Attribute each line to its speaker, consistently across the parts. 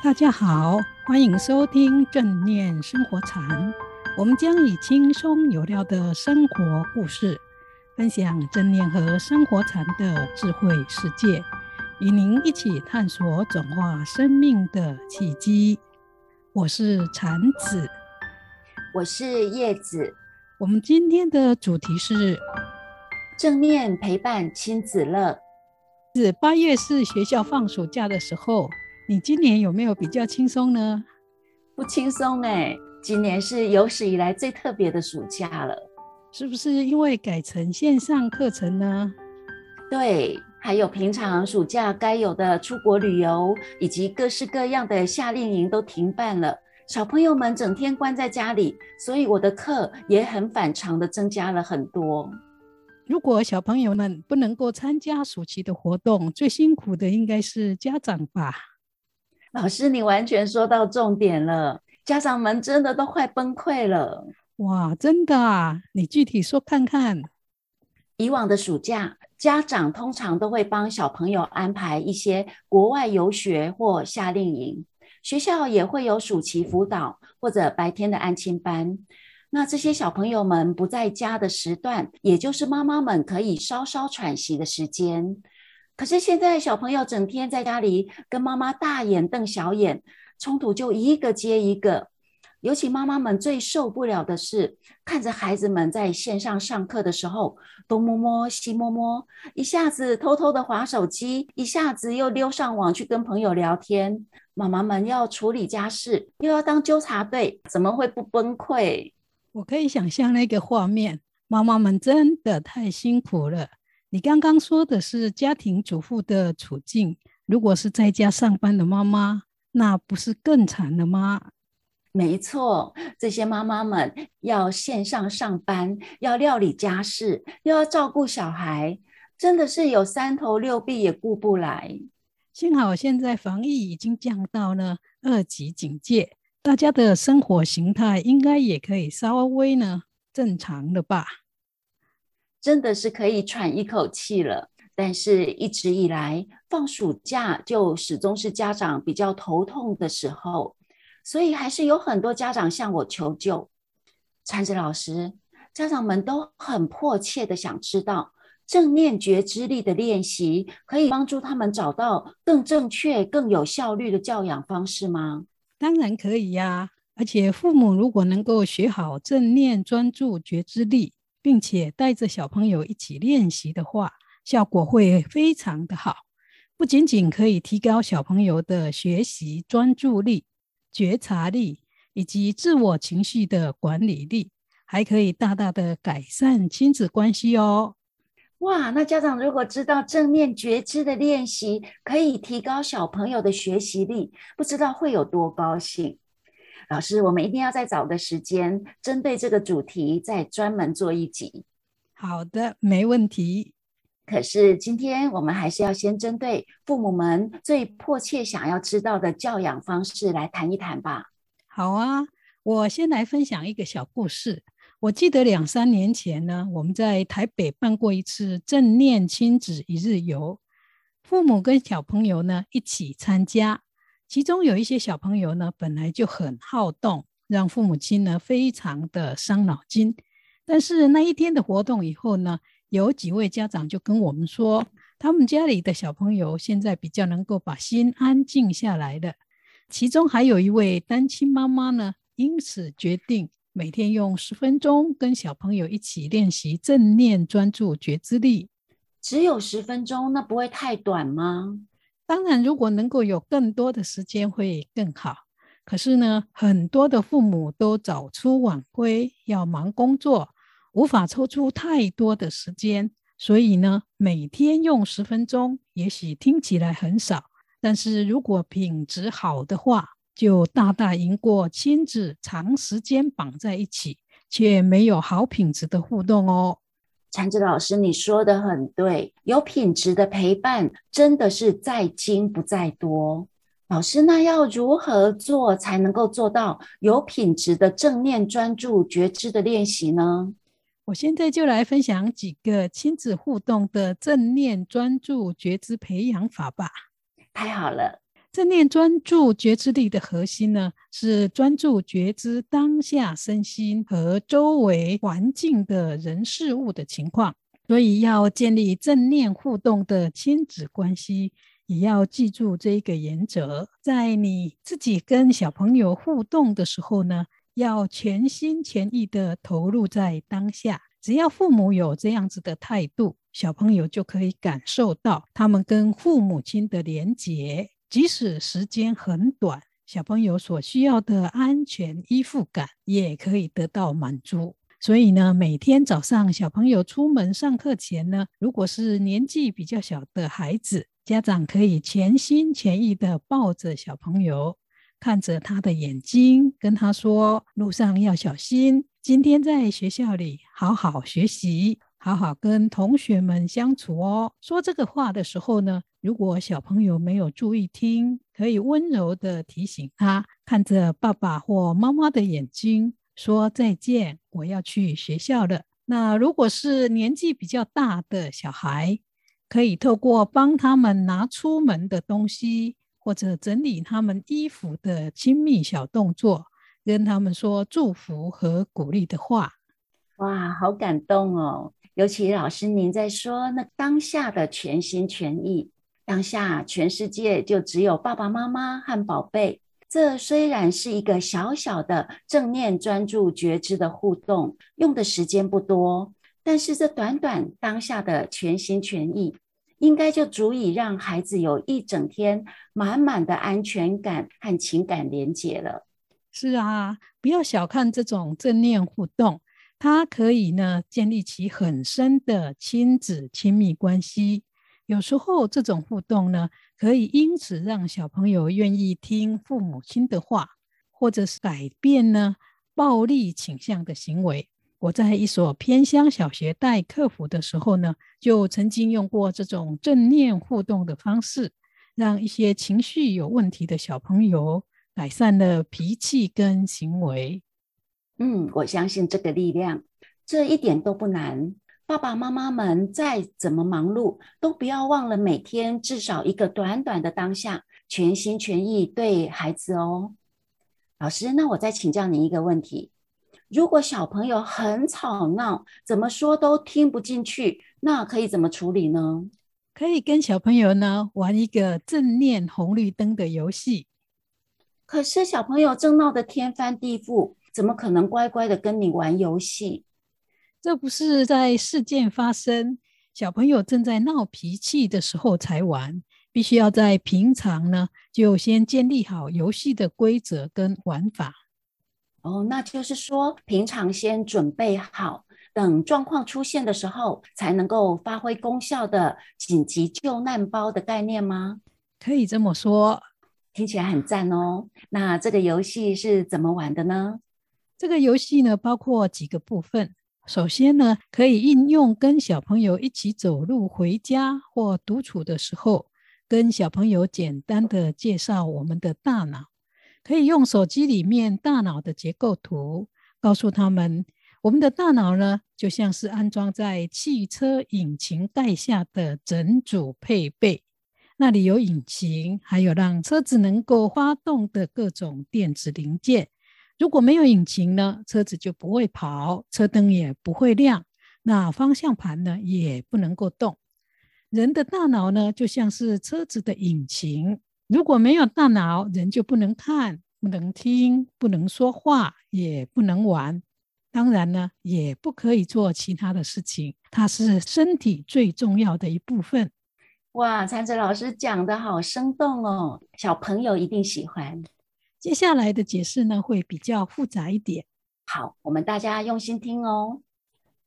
Speaker 1: 大家好，欢迎收听正念生活禅。我们将以轻松有料的生活故事，分享正念和生活禅的智慧世界，与您一起探索转化生命的契机。我是禅子，
Speaker 2: 我是叶子。
Speaker 1: 我们今天的主题是
Speaker 2: 正念陪伴亲子乐。
Speaker 1: 是八月是学校放暑假的时候。你今年有没有比较轻松呢？
Speaker 2: 不轻松哎，今年是有史以来最特别的暑假了。
Speaker 1: 是不是因为改成线上课程呢？
Speaker 2: 对，还有平常暑假该有的出国旅游，以及各式各样的夏令营都停办了，小朋友们整天关在家里，所以我的课也很反常的增加了很多。
Speaker 1: 如果小朋友们不能够参加暑期的活动，最辛苦的应该是家长吧？
Speaker 2: 老师，你完全说到重点了，家长们真的都快崩溃了。
Speaker 1: 哇，真的啊？你具体说看看。
Speaker 2: 以往的暑假，家长通常都会帮小朋友安排一些国外游学或夏令营，学校也会有暑期辅导或者白天的安亲班。那这些小朋友们不在家的时段，也就是妈妈们可以稍稍喘息的时间。可是现在小朋友整天在家里跟妈妈大眼瞪小眼，冲突就一个接一个。尤其妈妈们最受不了的是，看着孩子们在线上上课的时候，东摸摸西摸摸，一下子偷偷的划手机，一下子又溜上网去跟朋友聊天。妈妈们要处理家事，又要当纠察队，怎么会不崩溃？
Speaker 1: 我可以想象那个画面，妈妈们真的太辛苦了。你刚刚说的是家庭主妇的处境，如果是在家上班的妈妈，那不是更惨了吗？
Speaker 2: 没错，这些妈妈们要线上上班，要料理家事，又要照顾小孩，真的是有三头六臂也顾不来。
Speaker 1: 幸好现在防疫已经降到了二级警戒，大家的生活形态应该也可以稍微呢正常了吧？
Speaker 2: 真的是可以喘一口气了，但是一直以来放暑假就始终是家长比较头痛的时候，所以还是有很多家长向我求救。禅子老师，家长们都很迫切的想知道，正念觉知力的练习可以帮助他们找到更正确、更有效率的教养方式吗？
Speaker 1: 当然可以呀，而且父母如果能够学好正念专注觉知力。并且带着小朋友一起练习的话，效果会非常的好。不仅仅可以提高小朋友的学习专注力、觉察力以及自我情绪的管理力，还可以大大的改善亲子关系哦。
Speaker 2: 哇，那家长如果知道正念觉知的练习可以提高小朋友的学习力，不知道会有多高兴。老师，我们一定要再找个时间，针对这个主题再专门做一集。
Speaker 1: 好的，没问题。
Speaker 2: 可是今天我们还是要先针对父母们最迫切想要知道的教养方式来谈一谈吧。
Speaker 1: 好啊，我先来分享一个小故事。我记得两三年前呢，我们在台北办过一次正念亲子一日游，父母跟小朋友呢一起参加。其中有一些小朋友呢，本来就很好动，让父母亲呢非常的伤脑筋。但是那一天的活动以后呢，有几位家长就跟我们说，他们家里的小朋友现在比较能够把心安静下来了。其中还有一位单亲妈妈呢，因此决定每天用十分钟跟小朋友一起练习正念专注觉知力。
Speaker 2: 只有十分钟，那不会太短吗？
Speaker 1: 当然，如果能够有更多的时间会更好。可是呢，很多的父母都早出晚归，要忙工作，无法抽出太多的时间。所以呢，每天用十分钟，也许听起来很少，但是如果品质好的话，就大大赢过亲子长时间绑在一起，却没有好品质的互动哦。
Speaker 2: 禅子老师，你说的很对，有品质的陪伴真的是在精不在多。老师，那要如何做才能够做到有品质的正念专注觉知的练习呢？
Speaker 1: 我现在就来分享几个亲子互动的正念专注觉知培养法吧。
Speaker 2: 太好了，
Speaker 1: 正念专注觉知力的核心呢，是专注觉知当下身心和周围环境的人事物的情况。所以，要建立正念互动的亲子关系，也要记住这一个原则：在你自己跟小朋友互动的时候呢，要全心全意地投入在当下。只要父母有这样子的态度，小朋友就可以感受到他们跟父母亲的连结。即使时间很短，小朋友所需要的安全依附感也可以得到满足。所以呢，每天早上小朋友出门上课前呢，如果是年纪比较小的孩子，家长可以全心全意地抱着小朋友，看着他的眼睛，跟他说：“路上要小心，今天在学校里好好学习。”好好跟同学们相处哦。说这个话的时候呢，如果小朋友没有注意听，可以温柔地提醒他，看着爸爸或妈妈的眼睛，说再见，我要去学校了。那如果是年纪比较大的小孩，可以透过帮他们拿出门的东西，或者整理他们衣服的亲密小动作，跟他们说祝福和鼓励的话。
Speaker 2: 哇，好感动哦！尤其老师您在说那当下的全心全意，当下全世界就只有爸爸妈妈和宝贝。这虽然是一个小小的正念专注觉知的互动，用的时间不多，但是这短短当下的全心全意，应该就足以让孩子有一整天满满的安全感和情感连结了。
Speaker 1: 是啊，不要小看这种正念互动。它可以呢，建立起很深的亲子亲密关系。有时候这种互动呢，可以因此让小朋友愿意听父母亲的话，或者是改变呢暴力倾向的行为。我在一所偏乡小学带课辅的时候呢，就曾经用过这种正念互动的方式，让一些情绪有问题的小朋友改善了脾气跟行为。
Speaker 2: 嗯，我相信这个力量，这一点都不难。爸爸妈妈们再怎么忙碌，都不要忘了每天至少一个短短的当下，全心全意对孩子哦。老师，那我再请教您一个问题：如果小朋友很吵闹，怎么说都听不进去，那可以怎么处理呢？
Speaker 1: 可以跟小朋友呢玩一个正念红绿灯的游戏。
Speaker 2: 可是小朋友正闹得天翻地覆。怎么可能乖乖的跟你玩游戏？
Speaker 1: 这不是在事件发生，小朋友正在闹脾气的时候才玩，必须要在平常呢就先建立好游戏的规则跟玩法。
Speaker 2: 哦，那就是说平常先准备好，等状况出现的时候才能够发挥功效的紧急救难包的概念吗？
Speaker 1: 可以这么说，
Speaker 2: 听起来很赞哦。那这个游戏是怎么玩的呢？
Speaker 1: 这个游戏呢，包括几个部分。首先呢，可以应用跟小朋友一起走路回家或独处的时候，跟小朋友简单的介绍我们的大脑。可以用手机里面大脑的结构图，告诉他们，我们的大脑呢，就像是安装在汽车引擎盖下的整组配备，那里有引擎，还有让车子能够发动的各种电子零件。如果没有引擎呢，车子就不会跑，车灯也不会亮，那方向盘呢也不能够动。人的大脑呢，就像是车子的引擎，如果没有大脑，人就不能看、不能听、不能说话，也不能玩，当然呢，也不可以做其他的事情。它是身体最重要的一部分。
Speaker 2: 哇，参哲老师讲得好生动哦，小朋友一定喜欢。
Speaker 1: 接下来的解释呢，会比较复杂一点。
Speaker 2: 好，我们大家用心听哦。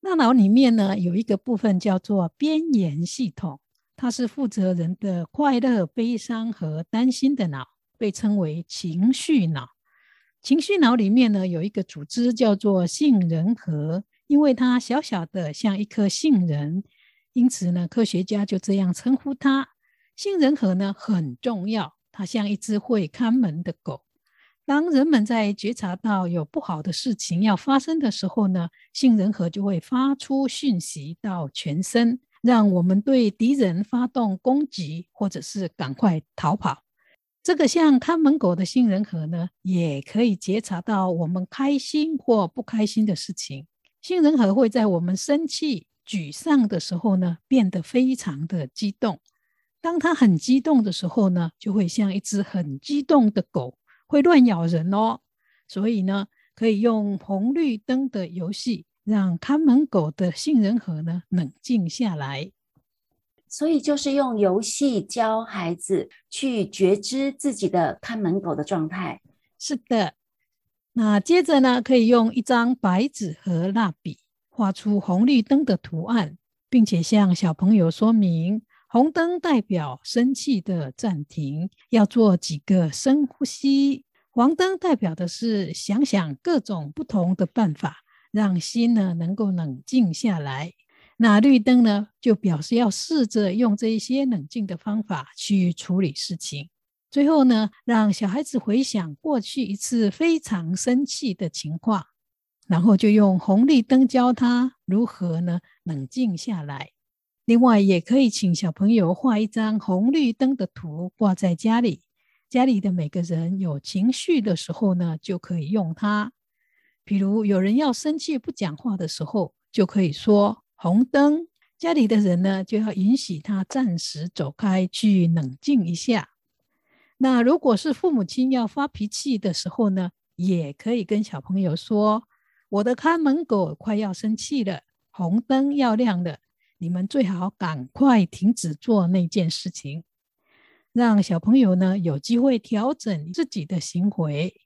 Speaker 1: 大脑里面呢，有一个部分叫做边缘系统，它是负责人的快乐、悲伤和担心的脑，被称为情绪脑。情绪脑里面呢，有一个组织叫做杏仁核，因为它小小的像一颗杏仁，因此呢，科学家就这样称呼它。杏仁核呢，很重要，它像一只会看门的狗。当人们在觉察到有不好的事情要发生的时候呢，杏仁核就会发出讯息到全身，让我们对敌人发动攻击，或者是赶快逃跑。这个像看门狗的杏仁核呢，也可以觉察到我们开心或不开心的事情。杏仁核会在我们生气、沮丧的时候呢，变得非常的激动。当它很激动的时候呢，就会像一只很激动的狗，会乱咬人哦。所以呢，可以用红绿灯的游戏，让看门狗的杏仁核呢冷静下来。
Speaker 2: 所以就是用游戏教孩子去觉知自己的看门狗的状态。
Speaker 1: 是的，那接着呢，可以用一张白纸和蜡笔画出红绿灯的图案，并且向小朋友说明：红灯代表生气的暂停，要做几个深呼吸；黄灯代表的是想想各种不同的办法，让心呢能够冷静下来。那绿灯呢，就表示要试着用这一些冷静的方法去处理事情。最后呢，让小孩子回想过去一次非常生气的情况，然后就用红绿灯教他如何呢冷静下来。另外，也可以请小朋友画一张红绿灯的图挂在家里，家里的每个人有情绪的时候呢，就可以用它。比如有人要生气不讲话的时候，就可以说。红灯，家里的人呢，就要允许他暂时走开，去冷静一下。那如果是父母亲要发脾气的时候呢，也可以跟小朋友说：“我的看门狗快要生气了，红灯要亮了，你们最好赶快停止做那件事情。”让小朋友呢有机会调整自己的行为。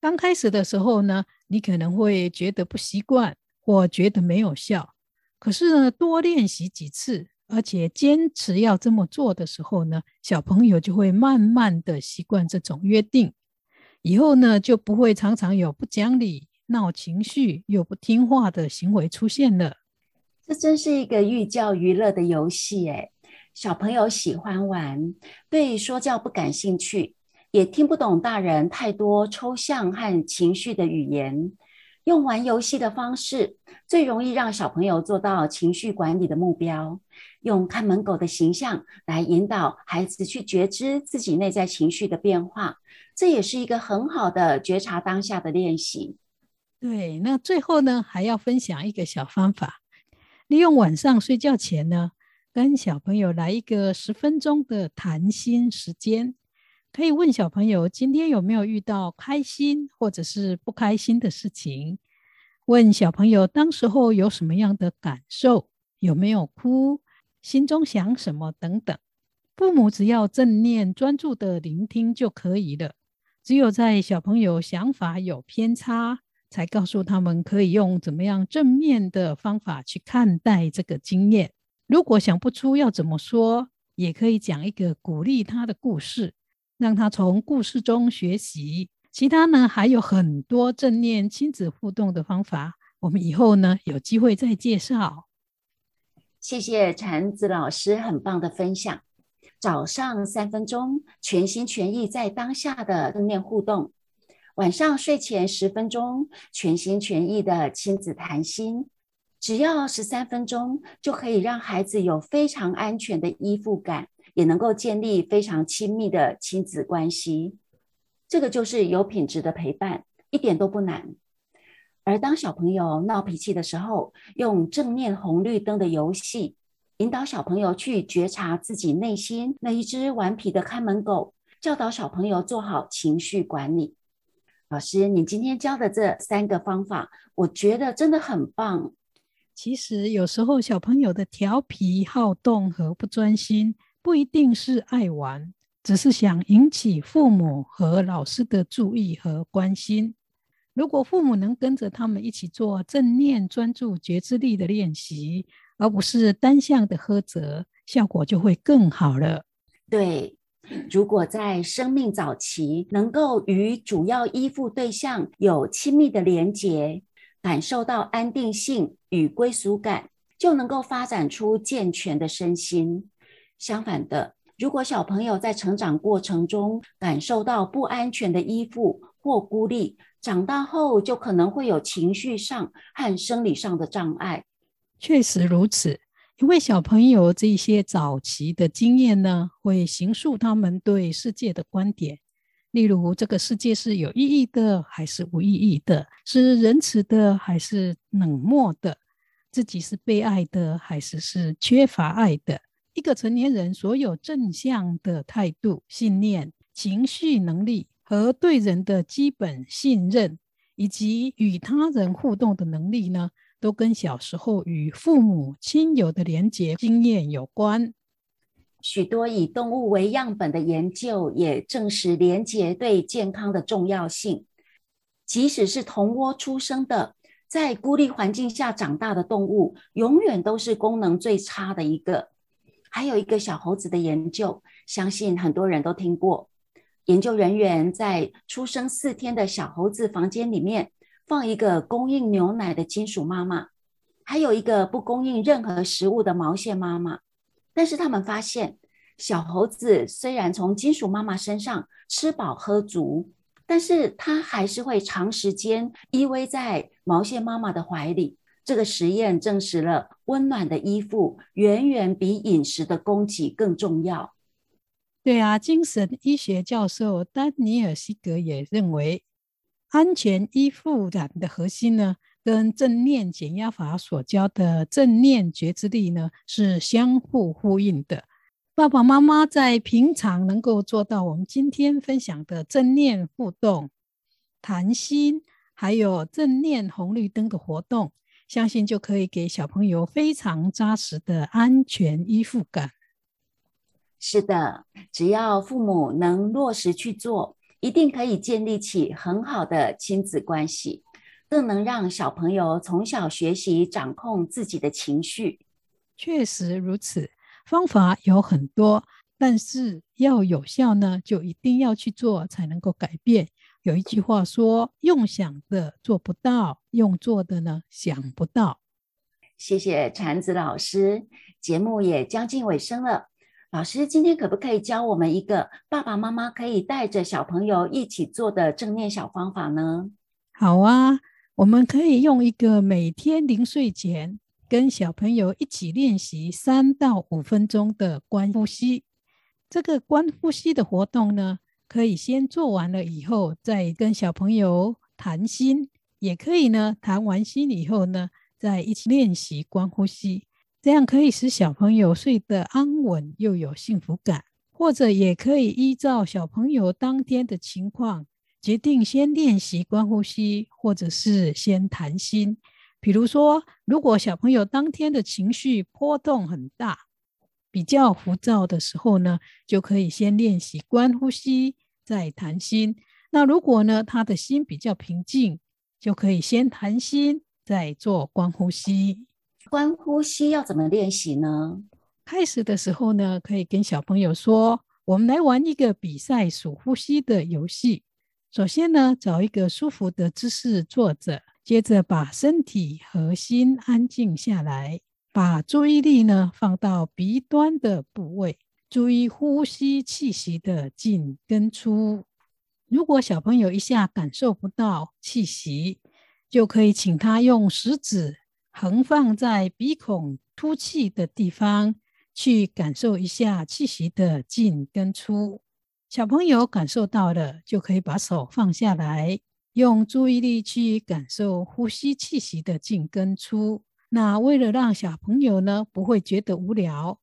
Speaker 1: 刚开始的时候呢，你可能会觉得不习惯。或觉得没有效，可是呢，多练习几次，而且坚持要这么做的时候呢，小朋友就会慢慢的习惯这种约定，以后呢，就不会常常有不讲理、闹情绪又不听话的行为出现了。
Speaker 2: 这真是一个寓教于乐的游戏诶，小朋友喜欢玩，对说教不感兴趣，也听不懂大人太多抽象和情绪的语言。用玩游戏的方式，最容易让小朋友做到情绪管理的目标。用看门狗的形象来引导孩子去觉知自己内在情绪的变化，这也是一个很好的觉察当下的练习。
Speaker 1: 对，那最后呢，还要分享一个小方法，利用晚上睡觉前呢，跟小朋友来一个十分钟的谈心时间。可以问小朋友今天有没有遇到开心或者是不开心的事情？问小朋友当时候有什么样的感受？有没有哭？心中想什么等等。父母只要正念专注的聆听就可以了。只有在小朋友想法有偏差，才告诉他们可以用怎么样正面的方法去看待这个经验。如果想不出要怎么说，也可以讲一个鼓励他的故事。让他从故事中学习，其他呢还有很多正念亲子互动的方法，我们以后呢有机会再介绍。
Speaker 2: 谢谢禅子老师很棒的分享。早上三分钟，全心全意在当下的正念互动；晚上睡前十分钟，全心全意的亲子谈心。只要十三分钟，就可以让孩子有非常安全的依附感。也能够建立非常亲密的亲子关系，这个就是有品质的陪伴，一点都不难。而当小朋友闹脾气的时候，用正面红绿灯的游戏，引导小朋友去觉察自己内心那一只顽皮的看门狗，教导小朋友做好情绪管理。老师，你今天教的这三个方法，我觉得真的很棒。
Speaker 1: 其实有时候小朋友的调皮、好动和不专心，不一定是爱玩，只是想引起父母和老师的注意和关心。如果父母能跟着他们一起做正念专注觉知力的练习，而不是单向的呵责，效果就会更好了。
Speaker 2: 对，如果在生命早期能够与主要依附对象有亲密的连结，感受到安定性与归属感，就能够发展出健全的身心。相反的，如果小朋友在成长过程中感受到不安全的依附或孤立，长大后就可能会有情绪上和生理上的障碍。
Speaker 1: 确实如此，因为小朋友这些早期的经验呢，会形塑他们对世界的观点。例如，这个世界是有意义的还是无意义的？是仁慈的还是冷漠的？自己是被爱的还是是缺乏爱的？一个成年人所有正向的态度、信念、情绪能力和对人的基本信任，以及与他人互动的能力呢，都跟小时候与父母亲友的连结经验有关。
Speaker 2: 许多以动物为样本的研究也证实连结对健康的重要性。即使是同窝出生的，在孤立环境下长大的动物，永远都是功能最差的一个。还有一个小猴子的研究，相信很多人都听过。研究人员在出生四天的小猴子房间里面，放一个供应牛奶的金属妈妈，还有一个不供应任何食物的毛线妈妈。但是他们发现，小猴子虽然从金属妈妈身上吃饱喝足，但是它还是会长时间依偎在毛线妈妈的怀里。这个实验证实了温暖的依附远远比饮食的供给更重要。
Speaker 1: 对啊，精神医学教授丹尼尔·西格也认为。安全依附感的核心呢，跟正念减压法所教的正念觉知力呢，是相互呼应的。爸爸妈妈在平常能够做到我们今天分享的正念互动、谈心，还有正念红绿灯的活动，相信就可以给小朋友非常扎实的安全依附感。
Speaker 2: 是的，只要父母能落实去做。一定可以建立起很好的亲子关系，更能让小朋友从小学习掌控自己的情绪。
Speaker 1: 确实如此，方法有很多，但是要有效呢，就一定要去做才能够改变。有一句话说：“用想的做不到，用做的呢想不到。”
Speaker 2: 谢谢禅子老师，节目也将近尾声了。老师，今天可不可以教我们一个爸爸妈妈可以带着小朋友一起做的正念小方法呢？
Speaker 1: 好啊，我们可以用一个每天临睡前跟小朋友一起练习三到五分钟的观呼吸。这个观呼吸的活动呢，可以先做完了以后再跟小朋友谈心，也可以呢，谈完心以后呢，再一起练习观呼吸。这样可以使小朋友睡得安稳又有幸福感，或者也可以依照小朋友当天的情况，决定先练习观呼吸，或者是先谈心。比如说，如果小朋友当天的情绪波动很大，比较浮躁的时候呢，就可以先练习观呼吸，再谈心。那如果呢，他的心比较平静，就可以先谈心，再做观呼吸。
Speaker 2: 观呼吸要怎么练习呢？
Speaker 1: 开始的时候呢，可以跟小朋友说：“我们来玩一个比赛数呼吸的游戏。首先呢，找一个舒服的姿势坐着，接着把身体和心安静下来，把注意力呢放到鼻端的部位，注意呼吸气息的进跟出。如果小朋友一下感受不到气息，就可以请他用食指。”横放在鼻孔凸气的地方，去感受一下气息的进跟出。小朋友感受到了，就可以把手放下来，用注意力去感受呼吸气息的进跟出。那为了让小朋友呢不会觉得无聊，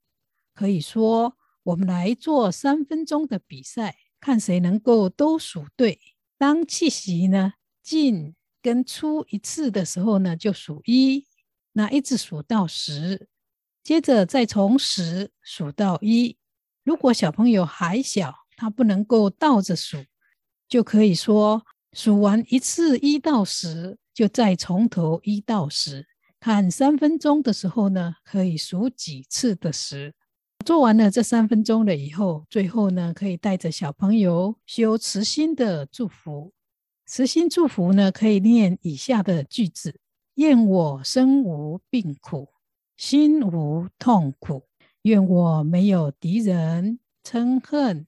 Speaker 1: 可以说我们来做三分钟的比赛，看谁能够都数对。当气息呢进跟出一次的时候呢，就数一。那一直数到十，接着再从十数到一。如果小朋友还小，他不能够倒着数，就可以说数完一次一到十，就再从头一到十。看三分钟的时候呢，可以数几次的十。做完了这三分钟了以后，最后呢，可以带着小朋友修慈心的祝福。慈心祝福呢，可以念以下的句子。愿我身无病苦，心无痛苦。愿我没有敌人嗔恨。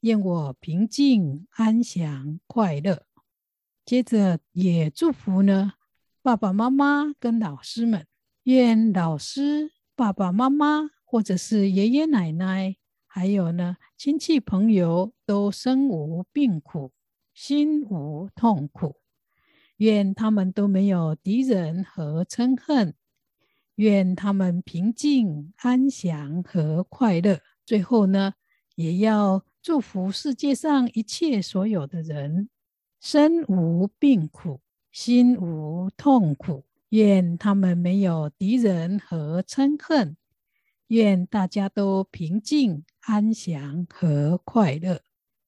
Speaker 1: 愿我平静安详快乐。接着也祝福呢，爸爸妈妈跟老师们。愿老师爸爸妈妈或者是爷爷奶奶，还有呢亲戚朋友都身无病苦，心无痛苦。愿他们都没有敌人和嗔恨，愿他们平静安详和快乐。最后呢，也要祝福世界上一切所有的人，身无病苦，心无痛苦。愿他们没有敌人和嗔恨，愿大家都平静安详和快乐。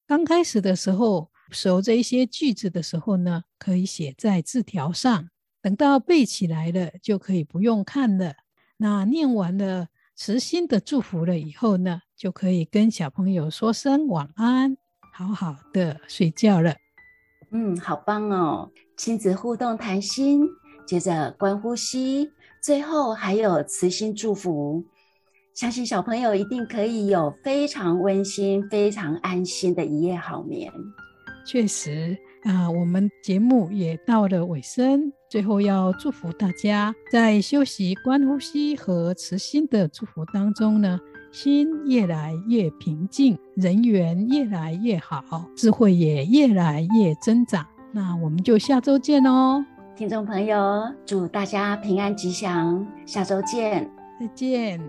Speaker 1: 刚开始的时候。熟这一些句子的时候呢，可以写在字条上，等到背起来了，就可以不用看了。那念完了慈心的祝福了以后呢，就可以跟小朋友说声晚安，好好的睡觉了。
Speaker 2: 嗯，好棒哦！亲子互动谈心，接着观呼吸，最后还有慈心祝福，相信小朋友一定可以有非常温馨、非常安心的一夜好眠。
Speaker 1: 确实啊，我们节目也到了尾声，最后要祝福大家在休息观呼吸和慈心的祝福当中呢，心越来越平静，人缘越来越好，智慧也越来越增长。那我们就下周见哦，
Speaker 2: 听众朋友，祝大家平安吉祥，下周见，
Speaker 1: 再见。